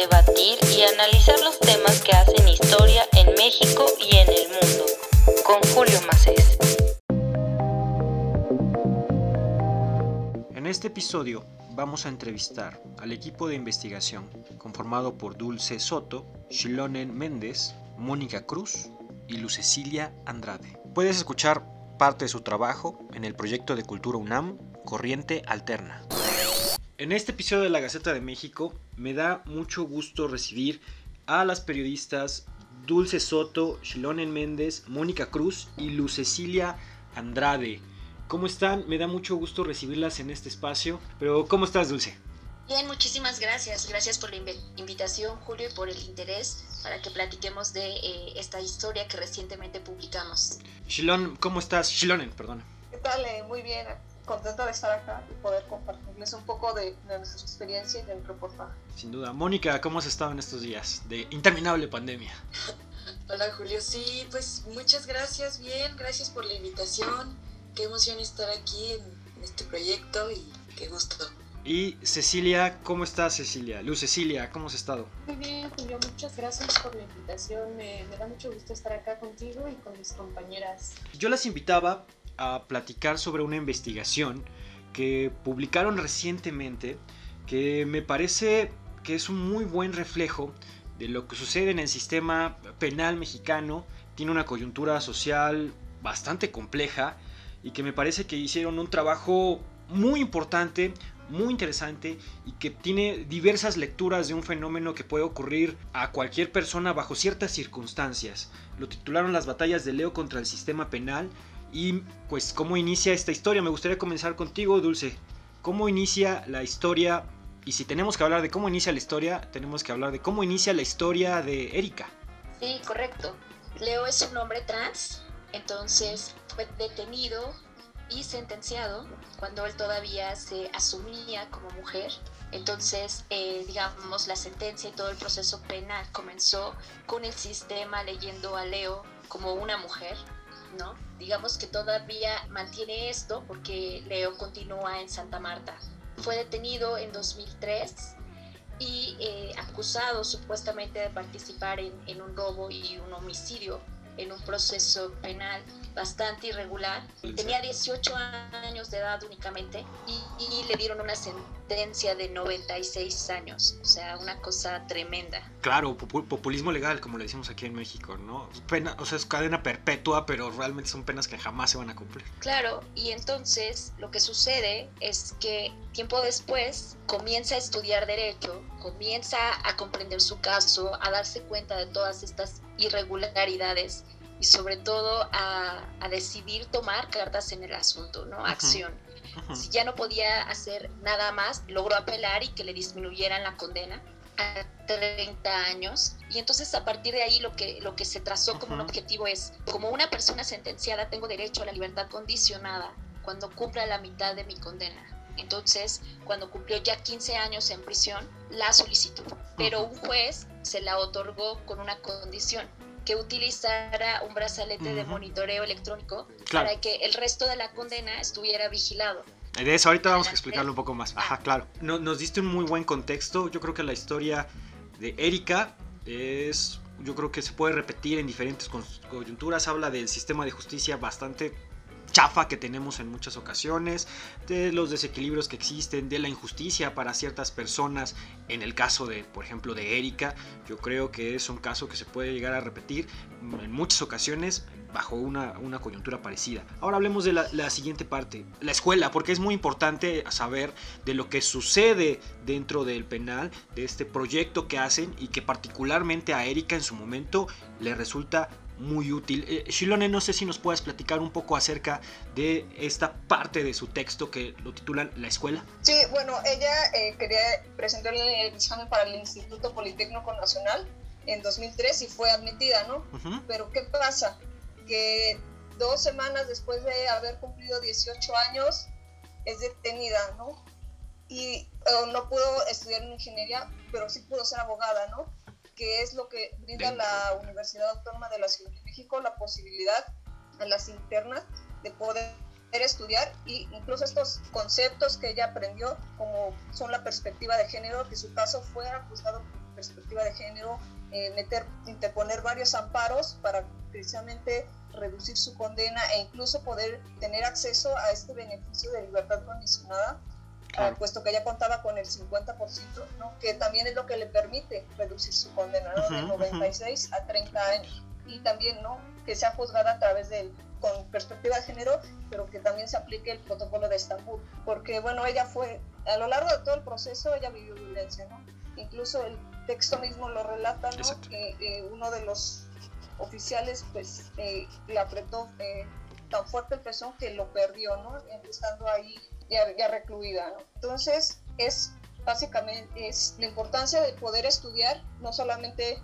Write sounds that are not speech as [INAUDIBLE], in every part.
debatir y analizar los temas que hacen historia en México y en el mundo. Con Julio Macés. En este episodio vamos a entrevistar al equipo de investigación conformado por Dulce Soto, Shilonen Méndez, Mónica Cruz y Lucecilia Andrade. Puedes escuchar parte de su trabajo en el proyecto de Cultura UNAM Corriente Alterna. En este episodio de la Gaceta de México me da mucho gusto recibir a las periodistas Dulce Soto, Shilonen Méndez, Mónica Cruz y Lucecilia Andrade. ¿Cómo están? Me da mucho gusto recibirlas en este espacio. Pero ¿cómo estás, Dulce? Bien, muchísimas gracias. Gracias por la invitación, Julio, y por el interés para que platiquemos de eh, esta historia que recientemente publicamos. Shilon, ¿cómo estás? Shilonen, perdón. ¿Qué tal? Eh, muy bien contenta de estar acá y poder compartirles un poco de, nuestra experiencia y del reportaje. Sin duda. Mónica, ¿cómo has estado en estos días de interminable pandemia? [LAUGHS] Hola Julio, sí, pues muchas gracias, bien, gracias por la invitación. Qué emoción estar aquí en, este proyecto y qué gusto. Y Cecilia, ¿cómo estás Cecilia? Luz Cecilia, ¿cómo has estado? Muy bien, Julio, muchas gracias por la invitación. me da mucho gusto estar acá contigo y con mis compañeras. Yo las invitaba a platicar sobre una investigación que publicaron recientemente que me parece que es un muy buen reflejo de lo que sucede en el sistema penal mexicano. Tiene una coyuntura social bastante compleja y que me parece que hicieron un trabajo muy importante, muy interesante y que tiene diversas lecturas de un fenómeno que puede ocurrir a cualquier persona bajo ciertas circunstancias. Lo titularon Las batallas de Leo contra el sistema penal y pues cómo inicia esta historia. Me gustaría comenzar contigo, Dulce. ¿Cómo inicia la historia? Y si tenemos que hablar de cómo inicia la historia, tenemos que hablar de cómo inicia la historia de Erika. Sí, correcto. Leo es un hombre trans, entonces fue detenido y sentenciado cuando él todavía se asumía como mujer. Entonces, eh, digamos, la sentencia y todo el proceso penal comenzó con el sistema leyendo a Leo como una mujer ¿no? Digamos que todavía mantiene esto porque Leo continúa en Santa Marta. Fue detenido en 2003 y eh, acusado supuestamente de participar en, un robo y un homicidio en un proceso penal bastante irregular. Tenía 18 años de edad únicamente y, le dieron una sentencia de 96 años, o sea, una cosa tremenda. Claro, populismo legal, como le decimos aquí en México, ¿no? Pena, o sea, es cadena perpetua, pero realmente son penas que jamás se van a cumplir. Claro, y entonces lo que sucede es que tiempo después comienza a estudiar derecho, comienza a comprender su caso, a darse cuenta de todas estas irregularidades y sobre todo a, decidir tomar cartas en el asunto, ¿no? Acción. Si ya no podía hacer nada más, logró apelar y que le disminuyeran la condena a 30 años. Y entonces a partir de ahí lo que, lo que se trazó como un objetivo es, como una persona sentenciada tengo derecho a la libertad condicionada cuando cumpla la mitad de mi condena. Entonces, cuando cumplió ya 15 años en prisión, la solicitó. Pero un juez se la otorgó con una condición que utilizara un brazalete de monitoreo electrónico para que el resto de la condena estuviera vigilado. De eso ahorita vamos a explicarlo un poco más. Ajá, claro. nos diste un muy buen contexto. Yo creo que la historia de Erika es, yo creo que se puede repetir en diferentes coyunturas. Habla del sistema de justicia bastante chafa que tenemos en muchas ocasiones, de los desequilibrios que existen, de la injusticia para ciertas personas. En el caso de, por ejemplo, de Erika, yo creo que es un caso que se puede llegar a repetir en muchas ocasiones bajo una, coyuntura parecida. Ahora hablemos de la, la, siguiente parte, la escuela, porque es muy importante saber de lo que sucede dentro del penal, de este proyecto que hacen y que particularmente a Erika en su momento le resulta muy útil. Eh, Shilone, no sé si nos puedes platicar un poco acerca de esta parte de su texto que lo titulan La Escuela. Sí, bueno, ella eh, quería presentar el examen para el Instituto Politécnico Nacional en 2003 y fue admitida, ¿no? Pero ¿qué pasa? Que dos semanas después de haber cumplido 18 años es detenida, ¿no? Y eh, no pudo estudiar en ingeniería, pero sí pudo ser abogada, ¿no? Que es lo que brinda la Universidad Autónoma de la Ciudad de México, la posibilidad a las internas de poder estudiar y incluso estos conceptos que ella aprendió, como son la perspectiva de género, que su caso fue juzgado perspectiva de género, eh, meter, interponer varios amparos para precisamente reducir su condena e incluso poder tener acceso a este beneficio de libertad condicionada, ah, puesto que ella contaba con el 50%, ¿no? que también es lo que le permite reducir su condena de 96 a 30 años. Y también ¿no? que sea juzgada a través del con perspectiva de género, pero que también se aplique el protocolo de Estambul, porque bueno, ella fue, a lo largo de todo el proceso, ella vivió violencia, ¿no? Incluso el texto mismo lo relata, ¿no? Que eh, uno de los oficiales, pues, eh, le apretó eh, tan fuerte el pezón que lo perdió, ¿no? Estando ahí ya, ya recluida, ¿no? Entonces, es básicamente, es la importancia de poder estudiar, no solamente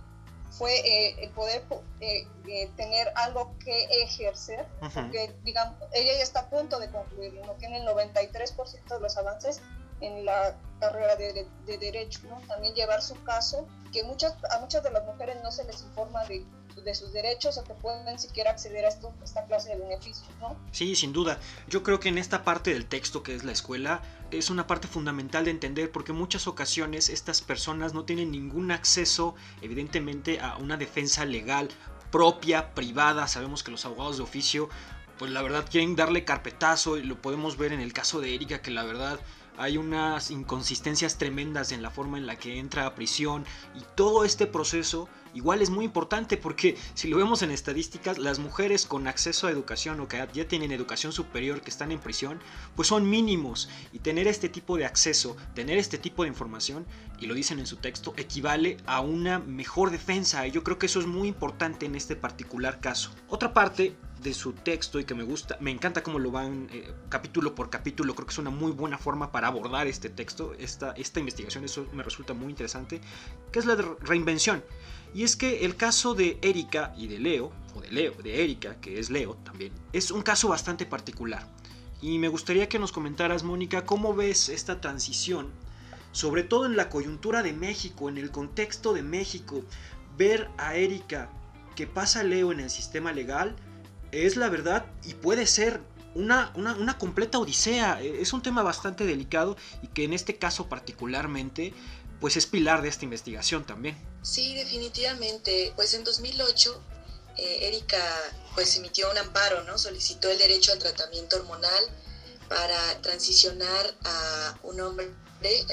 fue eh, el poder eh, eh, tener algo que ejercer, porque digamos, ella ya está a punto de concluir, no tiene el 93% de los avances en la carrera de, de, derecho, ¿no? También llevar su caso, que muchas, a muchas de las mujeres no se les informa de de sus derechos o que pueden siquiera acceder a esta clase de beneficios, ¿no? Sí, sin duda. Yo creo que en esta parte del texto que es la escuela es una parte fundamental de entender porque en muchas ocasiones estas personas no tienen ningún acceso evidentemente a una defensa legal propia, privada. Sabemos que los abogados de oficio pues la verdad quieren darle carpetazo y lo podemos ver en el caso de Erika que la verdad hay unas inconsistencias tremendas en la forma en la que entra a prisión y todo este proceso igual es muy importante porque si lo vemos en estadísticas, las mujeres con acceso a educación o que ya tienen educación superior que están en prisión, pues son mínimos y tener este tipo de acceso, tener este tipo de información, y lo dicen en su texto, equivale a una mejor defensa y yo creo que eso es muy importante en este particular caso. Otra parte de su texto y que me gusta, me encanta cómo lo van eh, capítulo por capítulo, creo que es una muy buena forma para abordar este texto, esta, esta investigación, eso me resulta muy interesante, que es la de reinvención. Y es que el caso de Erika y de Leo, o de Leo, de Erika, que es Leo también, es un caso bastante particular. Y me gustaría que nos comentaras, Mónica, cómo ves esta transición, sobre todo en la coyuntura de México, en el contexto de México, ver a Erika que pasa Leo en el sistema legal, es la verdad y puede ser una, una, una, completa odisea. Es un tema bastante delicado y que en este caso particularmente pues es pilar de esta investigación también. Sí, definitivamente. Pues en 2008 eh, Erika pues emitió un amparo, ¿no? Solicitó el derecho al tratamiento hormonal para transicionar a un hombre,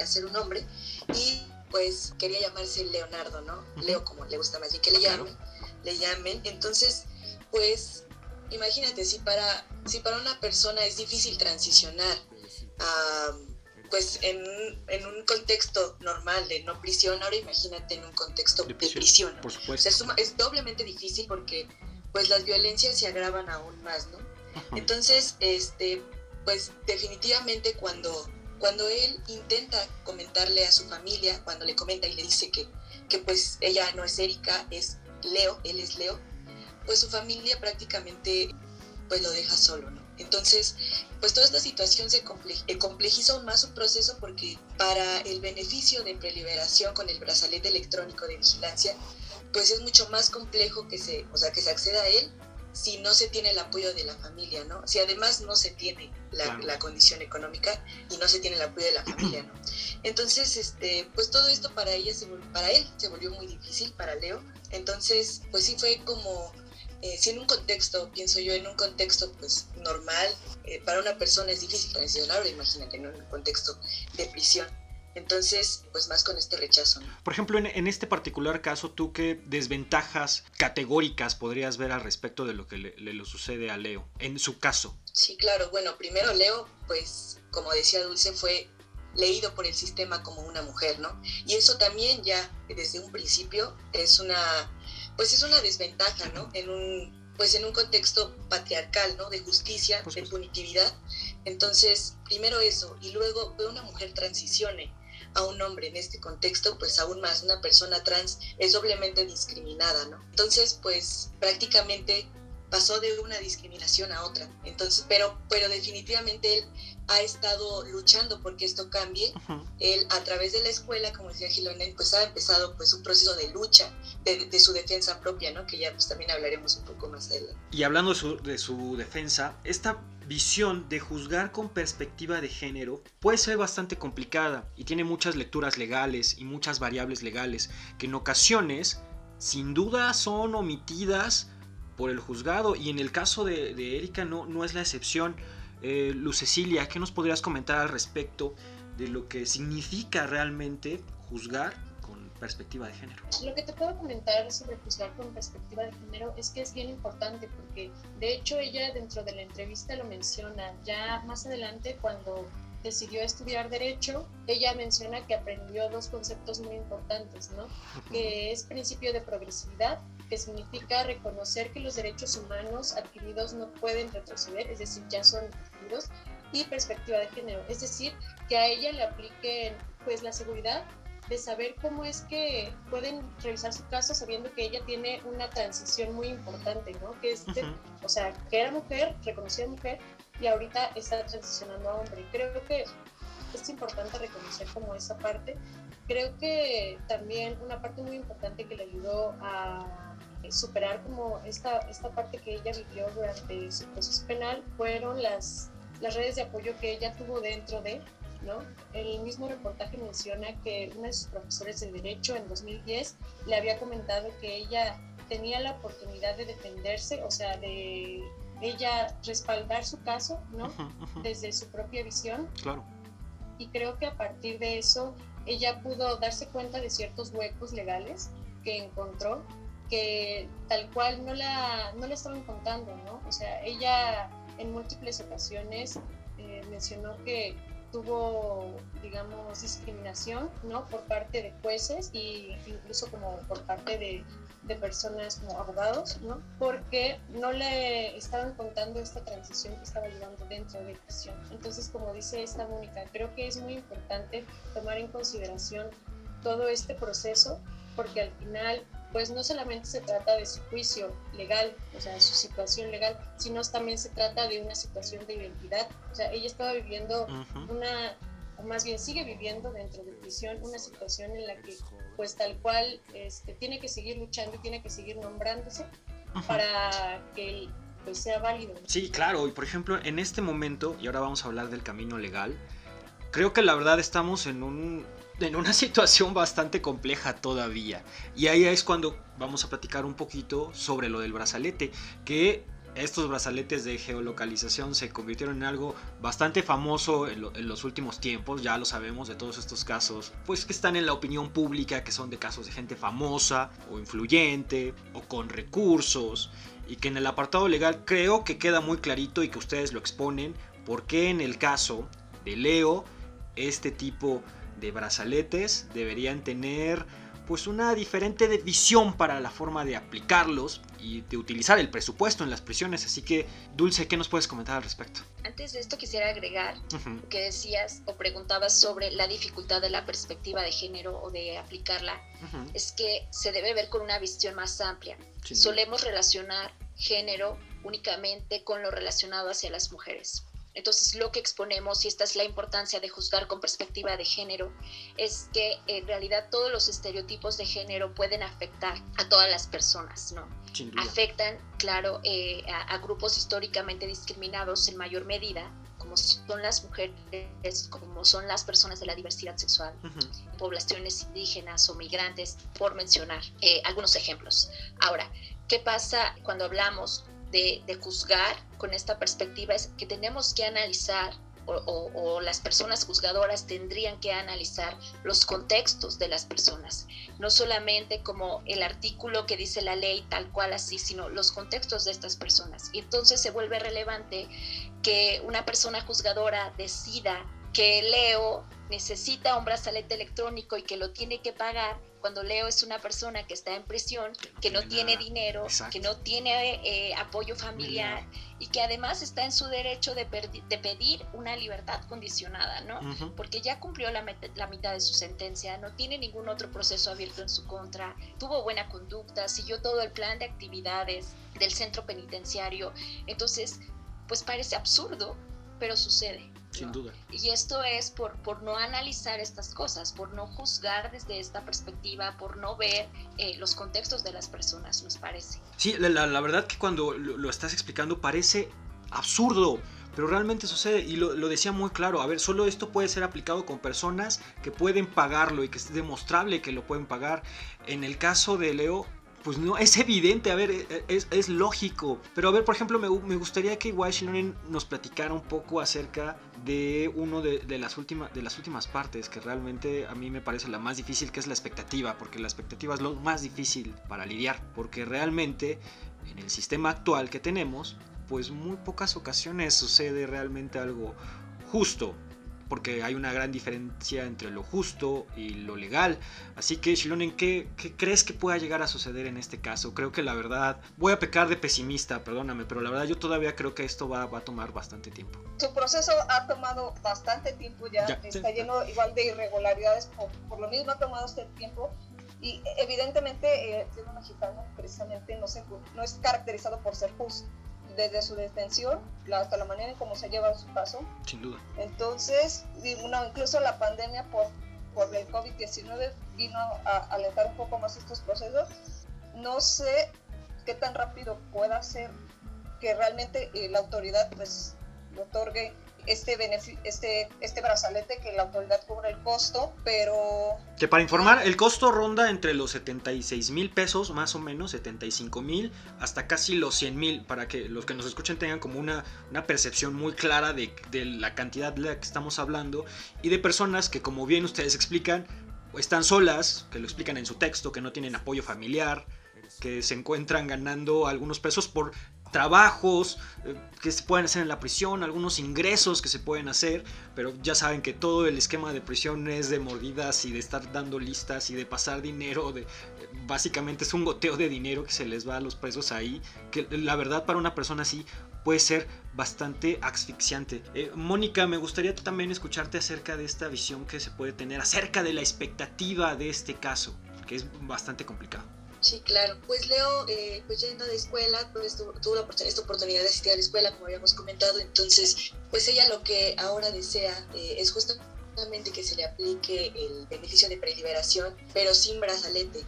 a ser un hombre, y pues quería llamarse Leonardo, ¿no? Leo como le gusta más bien que le llamen, le llamen. Entonces, pues imagínate, si para, si para una persona es difícil transicionar a pues en, en, un contexto normal de no prisión, ahora imagínate en un contexto de prisión. Por supuesto. es, doblemente difícil porque pues las violencias se agravan aún más, ¿no? Entonces, este, pues definitivamente cuando, cuando él intenta comentarle a su familia, cuando le comenta y le dice que, que pues ella no es Erika, es Leo, él es Leo, pues su familia prácticamente pues lo deja solo, ¿no? Entonces, pues toda esta situación se eh, complejiza aún más su proceso porque para el beneficio de preliberación con el brazalete electrónico de vigilancia, pues es mucho más complejo que se, o sea, que se acceda a él si no se tiene el apoyo de la familia, ¿no? Si además no se tiene la, condición económica y no se tiene el apoyo de la familia, ¿no? Entonces, este, pues todo esto para ella, para él se volvió muy difícil, para Leo. Entonces, pues sí fue como eh, si en un contexto, pienso yo, en un contexto pues normal, eh, para una persona es difícil transicionar, imagínate, en un contexto de prisión. Entonces, pues más con este rechazo. Por ejemplo, en, este particular caso, ¿tú qué desventajas categóricas podrías ver al respecto de lo que le, le, sucede a Leo, en su caso? Sí, claro. Bueno, primero Leo, pues como decía Dulce, fue leído por el sistema como una mujer, ¿no? Y eso también ya desde un principio es una pues es una desventaja, ¿no? En un, pues en un contexto patriarcal, ¿no? De justicia, de punitividad. Entonces, primero eso, y luego que una mujer transicione a un hombre en este contexto, pues aún más una persona trans es doblemente discriminada, ¿no? Entonces, pues prácticamente pasó de una discriminación a otra. Entonces, pero, pero definitivamente él ha estado luchando porque esto cambie. Él a través de la escuela, como decía Gilonel, pues ha empezado pues un proceso de lucha de, su defensa propia, ¿no? Que ya pues también hablaremos un poco más adelante. Y hablando de su, de su defensa, esta visión de juzgar con perspectiva de género puede ser bastante complicada y tiene muchas lecturas legales y muchas variables legales que en ocasiones sin duda son omitidas por el juzgado y en el caso de, Erika no, no es la excepción. Eh, Lucecilia, ¿qué nos podrías comentar al respecto de lo que significa realmente juzgar con perspectiva de género? Lo que te puedo comentar sobre juzgar con perspectiva de género es que es bien importante porque de hecho ella dentro de la entrevista lo menciona ya más adelante cuando decidió estudiar derecho, ella menciona que aprendió dos conceptos muy importantes, ¿no? Que es principio de progresividad, que significa reconocer que los derechos humanos adquiridos no pueden retroceder, es decir, ya son adquiridos, y perspectiva de género, es decir, que a ella le apliquen pues la seguridad de saber cómo es que pueden revisar su caso sabiendo que ella tiene una transición muy importante, ¿no? Que es, o sea, que era mujer, reconocida mujer, y ahorita está transicionando a hombre. Creo que es importante reconocer como esa parte. Creo que también una parte muy importante que le ayudó a superar como esta, esta parte que ella vivió durante su proceso penal fueron las, las redes de apoyo que ella tuvo dentro de, ¿no? El mismo reportaje menciona que uno de sus profesores de Derecho en 2010 le había comentado que ella tenía la oportunidad de defenderse, o sea, de ella respaldar su caso, ¿no? Desde su propia visión. Claro. Y creo que a partir de eso ella pudo darse cuenta de ciertos huecos legales que encontró que tal cual no la, no la estaban contando, ¿no? O sea, ella en múltiples ocasiones eh, mencionó que tuvo, digamos, discriminación, ¿no? Por parte de jueces e incluso como por parte de de personas como abogados, ¿no? Porque no le estaban contando esta transición que estaba llevando dentro de prisión. Entonces, como dice esta Mónica, creo que es muy importante tomar en consideración todo este proceso, porque al final, pues no solamente se trata de su juicio legal, o sea, su situación legal, sino también se trata de una situación de identidad. O sea, ella estaba viviendo una, o más bien sigue viviendo dentro de prisión, una situación en la que pues tal cual este, tiene que seguir luchando y tiene que seguir nombrándose para que pues, sea válido. Sí, claro, y por ejemplo, en este momento, y ahora vamos a hablar del camino legal, creo que la verdad estamos en un en una [LAUGHS] situación bastante compleja todavía. Y ahí es cuando vamos a platicar un poquito sobre lo del brazalete, que estos brazaletes de geolocalización se convirtieron en algo bastante famoso en, los últimos tiempos, ya lo sabemos de todos estos casos, pues que están en la opinión pública, que son de casos de gente famosa o influyente o con recursos, y que en el apartado legal creo que queda muy clarito y que ustedes lo exponen, por qué en el caso de Leo este tipo de brazaletes deberían tener pues una diferente visión para la forma de aplicarlos y de utilizar el presupuesto en las prisiones. Así que, Dulce, ¿qué nos puedes comentar al respecto? Antes de esto quisiera agregar que decías o preguntabas sobre la dificultad de la perspectiva de género o de aplicarla. Es que se debe ver con una visión más amplia. Solemos relacionar género únicamente con lo relacionado hacia las mujeres. Entonces, lo que exponemos, y esta es la importancia de juzgar con perspectiva de género, es que en realidad todos los estereotipos de género pueden afectar a todas las personas, ¿no? Afectan, claro, eh, a, grupos históricamente discriminados en mayor medida, como son las mujeres, como son las personas de la diversidad sexual, poblaciones indígenas o migrantes, por mencionar eh, algunos ejemplos. Ahora, ¿qué pasa cuando hablamos de, juzgar con esta perspectiva es que tenemos que analizar o, las personas juzgadoras tendrían que analizar los contextos de las personas, no solamente como el artículo que dice la ley tal cual así, sino los contextos de estas personas. Y entonces se vuelve relevante que una persona juzgadora decida que Leo necesita un brazalete electrónico y que lo tiene que pagar, cuando Leo es una persona que está en prisión, que no, tiene, dinero, que no tiene eh, apoyo familiar y que además está en su derecho de, pedir una libertad condicionada, ¿no? Porque ya cumplió la, la, mitad de su sentencia, no tiene ningún otro proceso abierto en su contra, tuvo buena conducta, siguió todo el plan de actividades del centro penitenciario. Entonces, pues parece absurdo, pero sucede. Sin duda. Y esto es por, por no analizar estas cosas, por no juzgar desde esta perspectiva, por no ver eh, los contextos de las personas, nos parece. Sí, la, la verdad que cuando lo, estás explicando parece absurdo, pero realmente sucede y lo, lo, decía muy claro, a ver, solo esto puede ser aplicado con personas que pueden pagarlo y que es demostrable que lo pueden pagar. En el caso de Leo, pues no, es evidente, a ver, e, e, es, lógico. Pero a ver, por ejemplo, me, gustaría que Washington nos platicara un poco acerca de uno de, las últimas, de las últimas partes, que realmente a mí me parece la más difícil, que es la expectativa, porque la expectativa es lo más difícil para lidiar, porque realmente en el sistema actual que tenemos, pues muy pocas ocasiones sucede realmente algo justo porque hay una gran diferencia entre lo justo y lo legal. Así que, Shilonen, ¿qué, ¿qué crees que pueda llegar a suceder en este caso? Creo que la verdad, voy a pecar de pesimista, perdóname, pero la verdad yo todavía creo que esto va, va a tomar bastante tiempo. Su proceso ha tomado bastante tiempo ya, está lleno igual de irregularidades, por, lo mismo ha tomado este tiempo. Y evidentemente el ciudadano mexicano precisamente no, se, no es caracterizado por ser justo desde su detención hasta la manera en cómo se lleva su caso. Sin duda. Entonces, incluso la pandemia por, por el COVID-19 vino a alentar un poco más estos procesos. No sé qué tan rápido pueda ser que realmente eh, la autoridad pues otorgue este, este, este brazalete que la autoridad cubre el costo, pero... Que para informar, el costo ronda entre los 76 mil pesos, más o menos, 75 mil, hasta casi los 100 mil, para que los que nos escuchen tengan como una, una percepción muy clara de, de la cantidad de la que estamos hablando y de personas que, como bien ustedes explican, están solas, que lo explican en su texto, que no tienen apoyo familiar, que se encuentran ganando algunos pesos por trabajos eh, que se pueden hacer en la prisión, algunos ingresos que se pueden hacer, pero ya saben que todo el esquema de prisión es de mordidas y de estar dando listas y de pasar dinero, de, básicamente es un goteo de dinero que se les va a los presos ahí, que la verdad para una persona así puede ser bastante asfixiante. Eh, Mónica, me gustaría también escucharte acerca de esta visión que se puede tener, acerca de la expectativa de este caso, que es bastante complicado. Sí, claro. Pues Leo, eh, pues yendo de escuela, pues tuvo, la esta oportunidad de asistir a la escuela, como habíamos comentado. Entonces, pues ella lo que ahora desea eh, es justamente que se le aplique el beneficio de preliberación, pero sin brazalete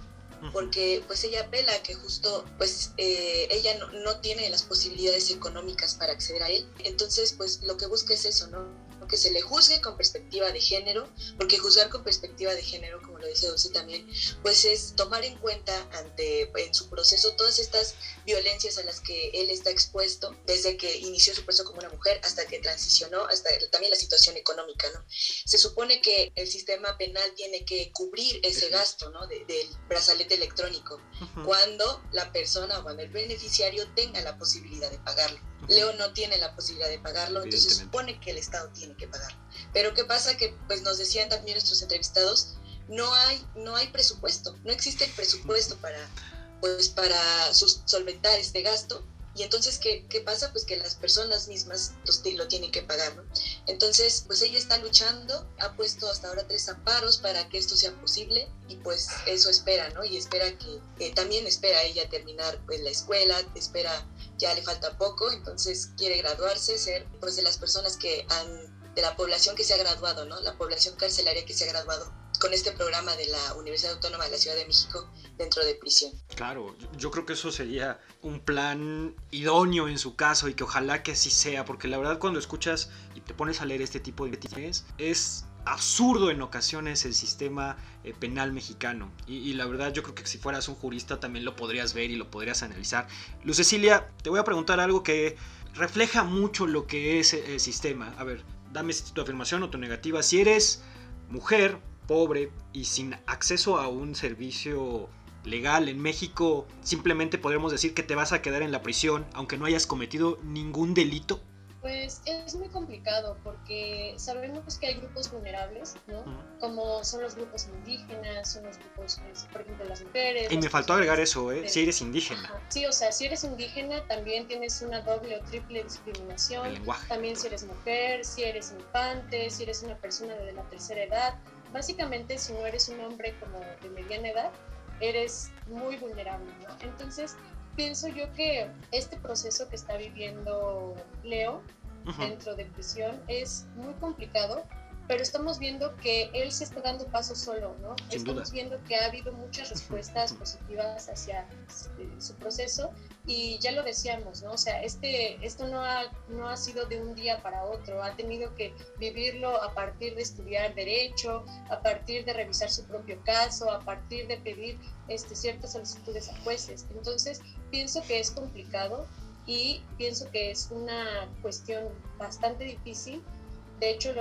porque pues ella apela que justo pues eh, ella no, no, tiene las posibilidades económicas para acceder a él entonces pues lo que busca es eso no que se le juzgue con perspectiva de género, porque juzgar con perspectiva de género, como lo dice Dulce también, pues es tomar en cuenta ante en su proceso todas estas violencias a las que él está expuesto desde que inició su proceso como una mujer hasta que transicionó, hasta también la situación económica, ¿no? Se supone que el sistema penal tiene que cubrir ese gasto, ¿no? del brazalete electrónico, cuando la persona o cuando el beneficiario tenga la posibilidad de pagarlo. Leo no tiene la posibilidad de pagarlo, entonces se supone que el Estado tiene que pagarlo. Pero ¿qué pasa? Que pues nos decían también nuestros entrevistados, no hay, no hay presupuesto, no existe el presupuesto para, pues, para solventar este gasto. Y entonces, ¿qué, ¿qué, pasa? Pues que las personas mismas lo tienen que pagar, ¿no? Entonces, pues ella está luchando, ha puesto hasta ahora tres amparos para que esto sea posible y pues eso espera, ¿no? Y espera que, también espera ella terminar pues, la escuela, espera ya le falta poco, entonces quiere graduarse, ser pues de las personas que han, de la población que se ha graduado, ¿no? La población carcelaria que se ha graduado con este programa de la Universidad Autónoma de la Ciudad de México dentro de prisión. Claro, yo creo que eso sería un plan idóneo en su caso y que ojalá que así sea, porque la verdad cuando escuchas y te pones a leer este tipo de noticias es absurdo en ocasiones el sistema eh, penal mexicano. Y, la verdad yo creo que si fueras un jurista también lo podrías ver y lo podrías analizar. Luz Cecilia, te voy a preguntar algo que refleja mucho lo que es el sistema. A ver, dame tu afirmación o tu negativa. Si eres mujer, pobre y sin acceso a un servicio legal en México, simplemente podremos decir que te vas a quedar en la prisión aunque no hayas cometido ningún delito. Pues es muy complicado porque sabemos que hay grupos vulnerables, ¿no? Como son los grupos indígenas, son los grupos, pues, por ejemplo, las mujeres. Y me faltó agregar eso, ¿eh? Si eres indígena. Sí, o sea, si eres indígena también tienes una doble o triple discriminación. El lenguaje. También si eres mujer, si eres infante, si eres una persona de la tercera edad. Básicamente, si no eres un hombre como de mediana edad, eres muy vulnerable, ¿no? Entonces, pienso yo que este proceso que está viviendo Leo dentro de prisión es muy complicado pero estamos viendo que él se está dando paso solo, ¿no? estamos viendo que ha habido muchas [LAUGHS] respuestas positivas hacia este, su proceso y ya lo decíamos, ¿no? O sea, este, esto no ha, no ha sido de un día para otro, ha tenido que vivirlo a partir de estudiar derecho, a partir de revisar su propio caso, a partir de pedir este, ciertas solicitudes a jueces. Entonces, pienso que es complicado y pienso que es una cuestión bastante difícil de hecho,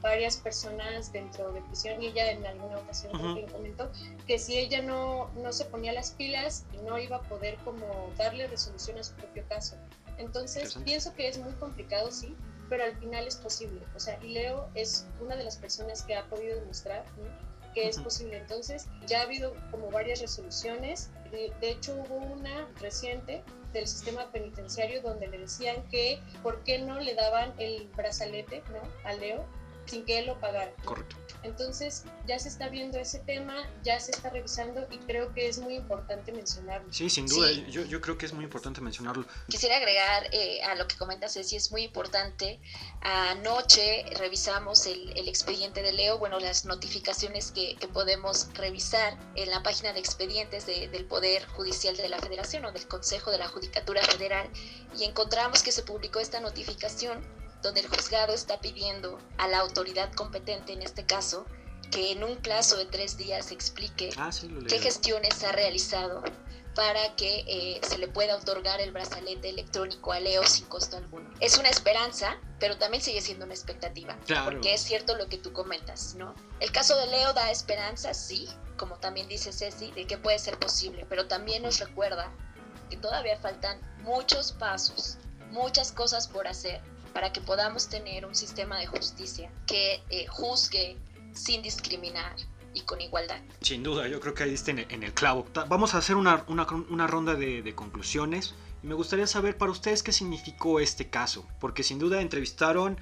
varias personas dentro de prisión, y ella en alguna ocasión comentó que si ella no, no se ponía las pilas, no iba a poder como darle resolución a su propio caso. Entonces, pienso que es muy complicado, sí, pero al final es posible. O sea, y Leo es una de las personas que ha podido demostrar que es posible. Entonces, ya ha habido como varias resoluciones. De, de hecho, hubo una reciente del sistema penitenciario donde le decían que por qué no le daban el brazalete ¿no? a Leo sin que él lo pagara. Correcto. Entonces ya se está viendo ese tema, ya se está revisando y creo que es muy importante mencionarlo. Sí, sin duda, Yo, yo, creo que es muy importante mencionarlo. Quisiera agregar eh, a lo que comentas, Ceci, es muy importante. Anoche revisamos el, el expediente de Leo, bueno, las notificaciones que, que, podemos revisar en la página de expedientes del Poder Judicial de la Federación o del Consejo de la Judicatura Federal y encontramos que se publicó esta notificación donde el juzgado está pidiendo a la autoridad competente, en este caso, que en un plazo de tres días explique ah, qué gestiones ha realizado para que eh, se le pueda otorgar el brazalete electrónico a Leo sin costo alguno. Es una esperanza, pero también sigue siendo una expectativa, porque es cierto lo que tú comentas, ¿no? El caso de Leo da esperanza, sí, como también dice Ceci, de que puede ser posible, pero también nos recuerda que todavía faltan muchos pasos, muchas cosas por hacer para que podamos tener un sistema de justicia que eh, juzgue sin discriminar y con igualdad. Sin duda, yo creo que ahí está en el clavo. Vamos a hacer una, una, ronda de, de, conclusiones y me gustaría saber para ustedes qué significó este caso, porque sin duda entrevistaron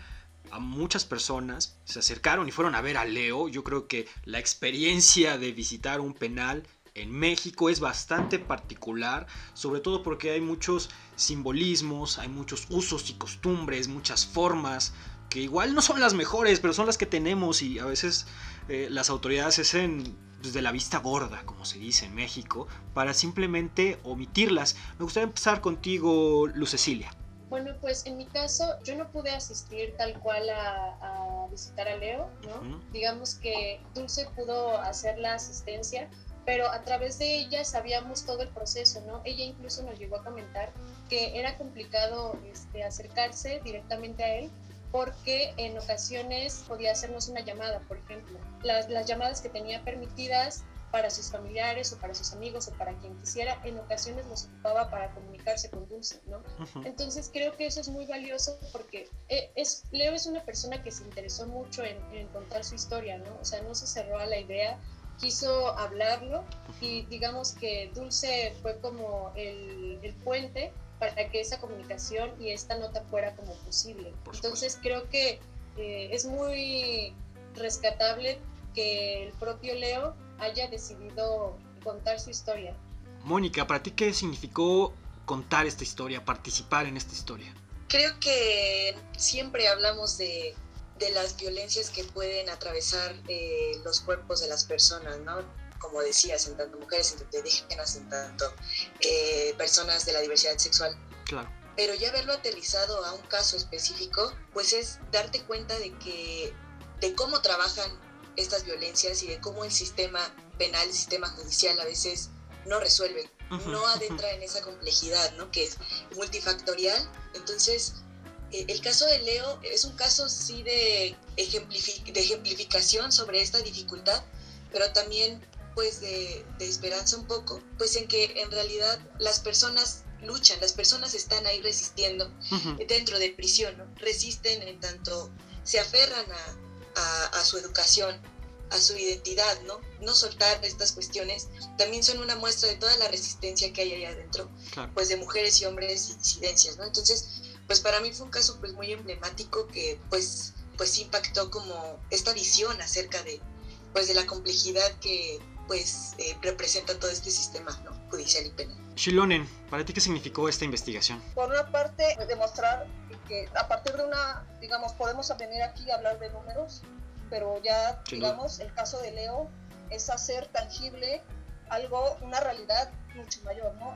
a muchas personas, se acercaron y fueron a ver a Leo. Yo creo que la experiencia de visitar un penal en México es bastante particular, sobre todo porque hay muchos simbolismos, hay muchos usos y costumbres, muchas formas que igual no son las mejores, pero son las que tenemos y a veces eh, las autoridades hacen pues, de la vista gorda, como se dice en México, para simplemente omitirlas. Me gustaría empezar contigo, Luz Cecilia. Bueno, pues en mi caso yo no pude asistir tal cual a, visitar a Leo, ¿no? Digamos que Dulce pudo hacer la asistencia, pero a través de ella sabíamos todo el proceso, ¿no? Ella incluso nos llegó a comentar que era complicado este, acercarse directamente a él porque en ocasiones podía hacernos una llamada, por ejemplo. Las, las llamadas que tenía permitidas para sus familiares o para sus amigos o para quien quisiera, en ocasiones nos ocupaba para comunicarse con Dulce, ¿no? Entonces creo que eso es muy valioso porque eh, es, Leo es una persona que se interesó mucho en, en, contar su historia, ¿no? O sea, no se cerró a la idea quiso hablarlo y digamos que Dulce fue como el, el puente para que esa comunicación y esta nota fuera como posible. Entonces creo que eh, es muy rescatable que el propio Leo haya decidido contar su historia. Mónica, ¿para ti qué significó contar esta historia, participar en esta historia? Creo que siempre hablamos de de las violencias que pueden atravesar eh, los cuerpos de las personas, ¿no? Como decías, en tanto mujeres, en tanto indígenas, en tanto eh, personas de la diversidad sexual. Claro. Pero ya verlo aterrizado a un caso específico, pues es darte cuenta de que, de cómo trabajan estas violencias y de cómo el sistema penal, el sistema judicial a veces no resuelve, no adentra en esa complejidad, ¿no? Que es multifactorial. Entonces, el caso de Leo es un caso sí de, de ejemplificación sobre esta dificultad, pero también pues de, esperanza un poco, pues en que en realidad las personas luchan, las personas están ahí resistiendo dentro de prisión, resisten en tanto se aferran a, su educación, a su identidad, ¿no? No soltar estas cuestiones también son una muestra de toda la resistencia que hay ahí adentro, pues de mujeres y hombres y disidencias, ¿no? Entonces, pues para mí fue un caso pues muy emblemático que pues pues impactó como esta visión acerca de pues de la complejidad que pues eh, representa todo este sistema ¿no? judicial y penal. Shilonen, ¿para ti qué significó esta investigación? Por una parte, demostrar que a partir de una, digamos, podemos venir aquí a hablar de números, pero ya, digamos, el caso de Leo es hacer tangible algo, una realidad mucho mayor, ¿no?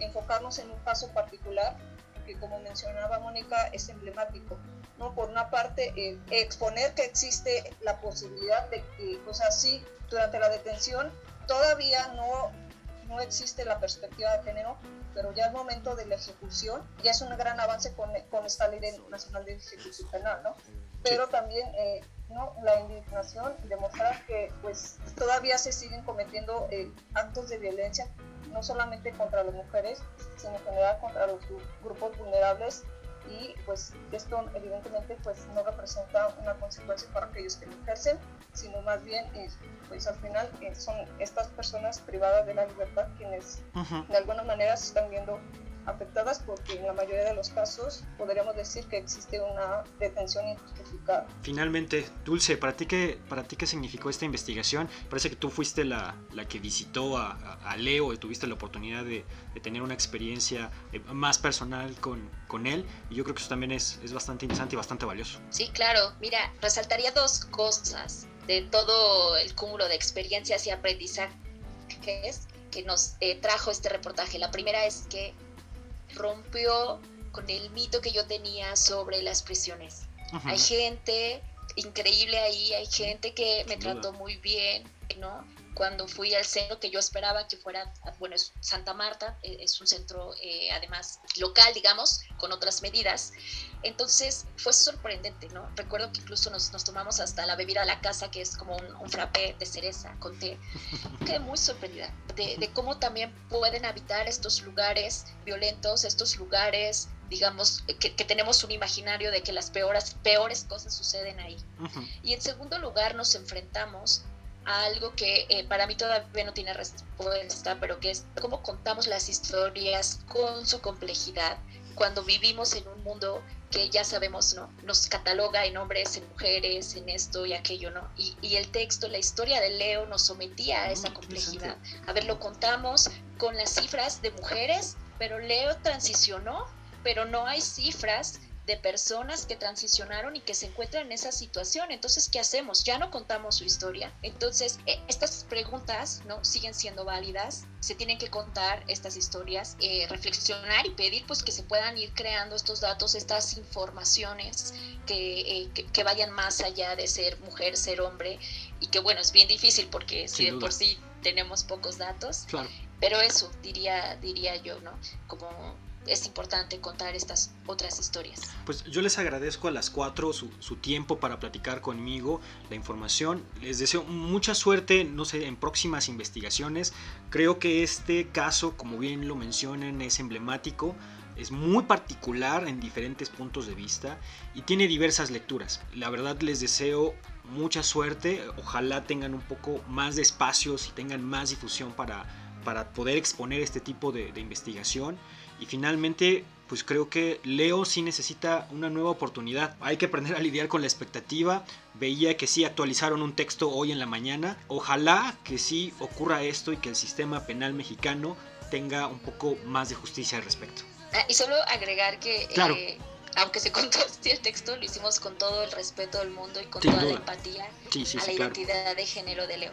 enfocarnos en un caso particular que, como mencionaba Mónica, es emblemático. ¿no? Por una parte, eh, exponer que existe la posibilidad de que, o sea, sí, durante la detención todavía no, no existe la perspectiva de género, pero ya el momento de la ejecución ya es un gran avance con, con esta ley nacional de ejecución penal, ¿no? Pero también eh, ¿no? la indignación y demostrar que pues todavía se siguen cometiendo eh, actos de violencia no solamente contra las mujeres, sino en general contra los grupos vulnerables. Y pues esto evidentemente pues no representa una consecuencia para aquellos que lo ejercen, sino más bien pues al final eh, son estas personas privadas de la libertad quienes de alguna manera se están viendo afectadas porque en la mayoría de los casos podríamos decir que existe una detención injustificada. Finalmente, Dulce, ¿para ti qué, para ti qué significó esta investigación? Parece que tú fuiste la, la que visitó a, a, Leo y tuviste la oportunidad de, de tener una experiencia eh, más personal con, con, él y yo creo que eso también es, es bastante interesante y bastante valioso. Sí, claro. Mira, resaltaría dos cosas de todo el cúmulo de experiencias y aprendizajes que nos eh, trajo este reportaje. La primera es que rompió con el mito que yo tenía sobre las prisiones. Hay gente increíble ahí, hay gente que me trató muy bien, ¿no? Cuando fui al centro que yo esperaba que fuera, bueno, es Santa Marta, e, es un centro eh, además local, digamos, con otras medidas. Entonces fue sorprendente, ¿no? Recuerdo que incluso nos, nos tomamos hasta la bebida a la casa, que es como un, un frappé de cereza con té. [LAUGHS] Quedé muy sorprendida de, de, cómo también pueden habitar estos lugares violentos, estos lugares, digamos, que, que tenemos un imaginario de que las peores, peores cosas suceden ahí. Y en segundo lugar nos enfrentamos a algo que eh, para mí todavía no tiene respuesta, pero que es cómo contamos las historias con su complejidad cuando vivimos en un mundo que ya sabemos, ¿no? Nos cataloga en hombres, en mujeres, en esto y aquello, ¿no? Y, y el texto, la historia de Leo nos sometía a esa complejidad. A ver, lo contamos con las cifras de mujeres, pero Leo transicionó, pero no hay cifras de personas que transicionaron y que se encuentran en esa situación. Entonces, ¿qué hacemos? Ya no contamos su historia. Entonces, eh, estas preguntas no siguen siendo válidas. Se tienen que contar estas historias, eh, reflexionar y pedir pues que se puedan ir creando estos datos, estas informaciones que, eh, que, que, vayan más allá de ser mujer, ser hombre y que bueno, es bien difícil porque si de por sí tenemos pocos datos. Claro. Pero eso diría, diría yo, ¿no? Como es importante contar estas otras historias. Pues yo les agradezco a las cuatro su, su, tiempo para platicar conmigo, la información. Les deseo mucha suerte, no sé, en próximas investigaciones. Creo que este caso, como bien lo mencionan, es emblemático. Es muy particular en diferentes puntos de vista y tiene diversas lecturas. La verdad les deseo mucha suerte. Ojalá tengan un poco más de espacios y tengan más difusión para, para poder exponer este tipo de, de investigación. Y finalmente, pues creo que Leo sí necesita una nueva oportunidad. Hay que aprender a lidiar con la expectativa. Veía que sí actualizaron un texto hoy en la mañana. Ojalá que sí ocurra esto y que el sistema penal mexicano tenga un poco más de justicia al respecto. Ah, y solo agregar que... Claro. Eh, aunque se contó [LAUGHS] así el texto, lo hicimos con todo el respeto del mundo y con Sin toda duda. la empatía sí, sí, a sí, la claro. identidad de género de Leo.